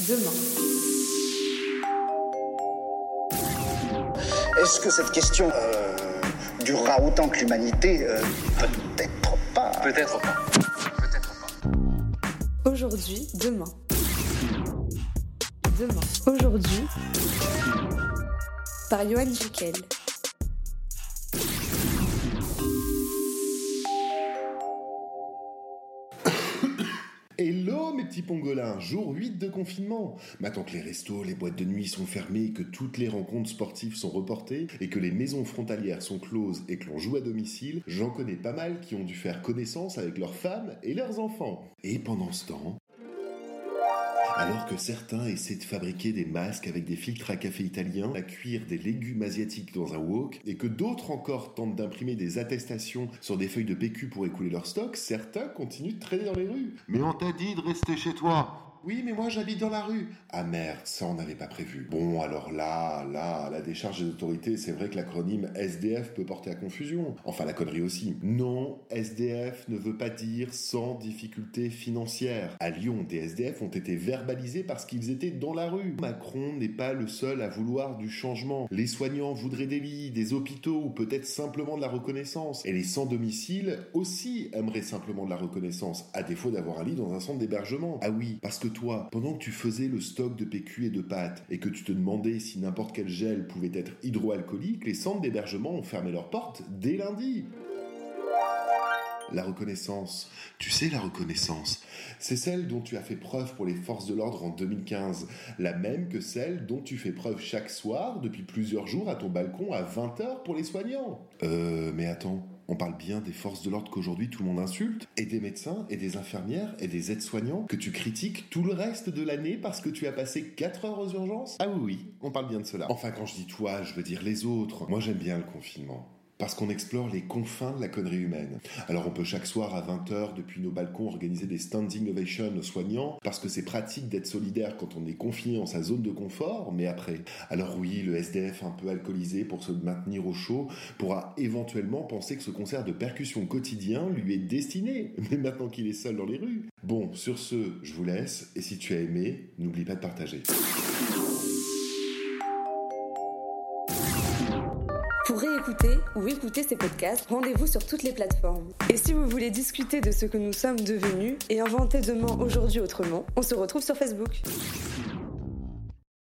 demain. Est-ce que cette question euh, durera autant que l'humanité Euh, Peut-être pas. Peut-être pas. Peut-être pas. Aujourd'hui, demain. Demain. Aujourd'hui. Par Johan Jekyll. Hello mes petits pangolins, jour 8 de confinement. Maintenant que les restos, les boîtes de nuit sont fermées, que toutes les rencontres sportives sont reportées et que les maisons frontalières sont closes et que l'on joue à domicile, j'en connais pas mal qui ont dû faire connaissance avec leurs femmes et leurs enfants. Et pendant ce temps, alors que certains essaient de fabriquer des masques avec des filtres à café italiens, à cuire des légumes asiatiques dans un wok, et que d'autres encore tentent d'imprimer des attestations sur des feuilles de PQ pour écouler leur stock, certains continuent de traîner dans les rues. Mais on t'a dit de rester chez toi oui, mais moi j'habite dans la rue. Ah ça on n'avait pas prévu. Bon, alors là, là, la décharge des autorités, c'est vrai que l'acronyme SDF peut porter à confusion. Enfin, la connerie aussi. Non, SDF ne veut pas dire sans difficulté financière. À Lyon, des SDF ont été verbalisés parce qu'ils étaient dans la rue. Macron n'est pas le seul à vouloir du changement. Les soignants voudraient des lits, des hôpitaux ou peut-être simplement de la reconnaissance. Et les sans-domicile aussi aimeraient simplement de la reconnaissance, à défaut d'avoir un lit dans un centre d'hébergement. Ah oui, parce que toi, pendant que tu faisais le stock de PQ et de pâtes et que tu te demandais si n'importe quel gel pouvait être hydroalcoolique, les centres d'hébergement ont fermé leurs portes dès lundi. La reconnaissance. Tu sais, la reconnaissance, c'est celle dont tu as fait preuve pour les forces de l'ordre en 2015, la même que celle dont tu fais preuve chaque soir depuis plusieurs jours à ton balcon à 20h pour les soignants. Euh, mais attends, on parle bien des forces de l'ordre qu'aujourd'hui tout le monde insulte, et des médecins, et des infirmières, et des aides-soignants, que tu critiques tout le reste de l'année parce que tu as passé 4 heures aux urgences? Ah oui, oui, on parle bien de cela. Enfin, quand je dis toi, je veux dire les autres. Moi j'aime bien le confinement parce qu'on explore les confins de la connerie humaine. Alors on peut chaque soir à 20h depuis nos balcons organiser des standing ovations aux soignants, parce que c'est pratique d'être solidaire quand on est confiné en sa zone de confort, mais après. Alors oui, le SDF un peu alcoolisé pour se maintenir au chaud pourra éventuellement penser que ce concert de percussion quotidien lui est destiné, mais maintenant qu'il est seul dans les rues. Bon, sur ce, je vous laisse, et si tu as aimé, n'oublie pas de partager. Pour réécouter ou écouter ces podcasts, rendez-vous sur toutes les plateformes. Et si vous voulez discuter de ce que nous sommes devenus et inventer demain aujourd'hui autrement, on se retrouve sur Facebook.